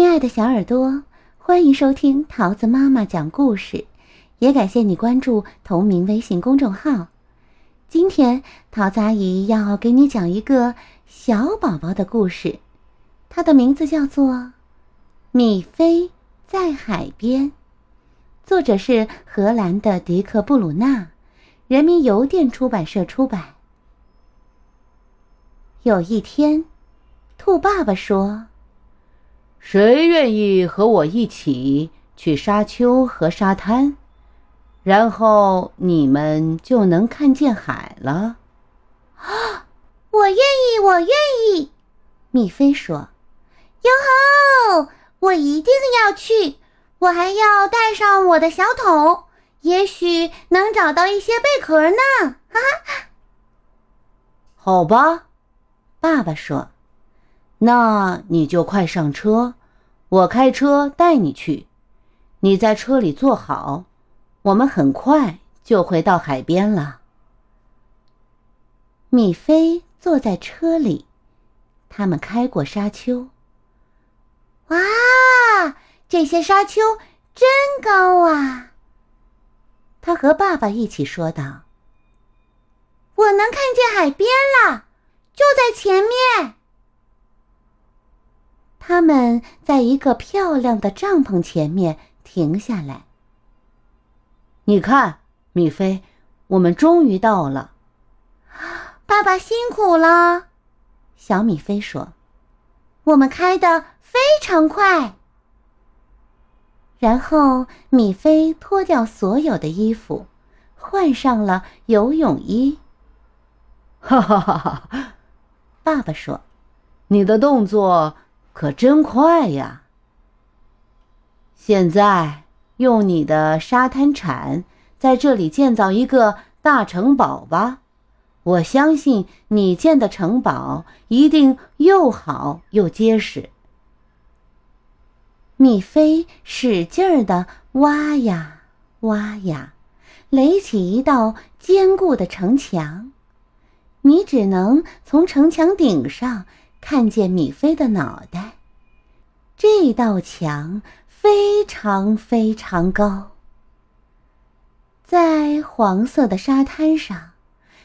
亲爱的小耳朵，欢迎收听桃子妈妈讲故事，也感谢你关注同名微信公众号。今天桃子阿姨要给你讲一个小宝宝的故事，它的名字叫做《米菲在海边》，作者是荷兰的迪克·布鲁纳，人民邮电出版社出版。有一天，兔爸爸说。谁愿意和我一起去沙丘和沙滩？然后你们就能看见海了。啊！我愿意，我愿意。米菲说：“哟吼！我一定要去。我还要带上我的小桶，也许能找到一些贝壳呢。”哈哈。好吧，爸爸说。那你就快上车，我开车带你去。你在车里坐好，我们很快就会到海边了。米菲坐在车里，他们开过沙丘。哇，这些沙丘真高啊！他和爸爸一起说道：“我能看见海边了，就在前面。”他们在一个漂亮的帐篷前面停下来。你看，米菲，我们终于到了。爸爸辛苦了，小米菲说：“我们开的非常快。”然后米菲脱掉所有的衣服，换上了游泳衣。哈哈哈哈！爸爸说：“你的动作。”可真快呀！现在用你的沙滩铲在这里建造一个大城堡吧。我相信你建的城堡一定又好又结实。米菲使劲儿的挖呀挖呀，垒起一道坚固的城墙。你只能从城墙顶上。看见米菲的脑袋。这道墙非常非常高。在黄色的沙滩上，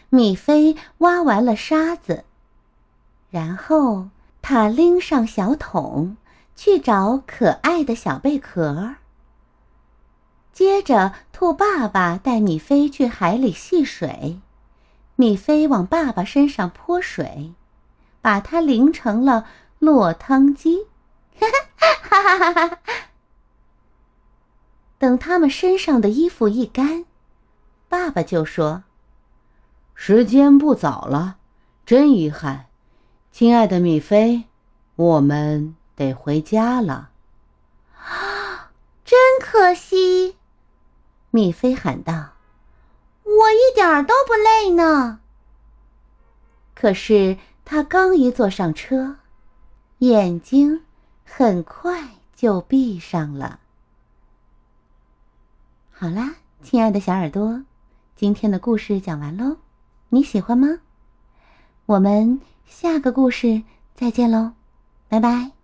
米菲挖完了沙子，然后他拎上小桶去找可爱的小贝壳。接着，兔爸爸带米菲去海里戏水，米菲往爸爸身上泼水。把它淋成了落汤鸡，哈 哈哈哈哈哈！等他们身上的衣服一干，爸爸就说：“时间不早了，真遗憾，亲爱的米菲，我们得回家了。”啊，真可惜！米菲喊道：“我一点都不累呢。”可是。他刚一坐上车，眼睛很快就闭上了。好啦，亲爱的小耳朵，今天的故事讲完喽，你喜欢吗？我们下个故事再见喽，拜拜。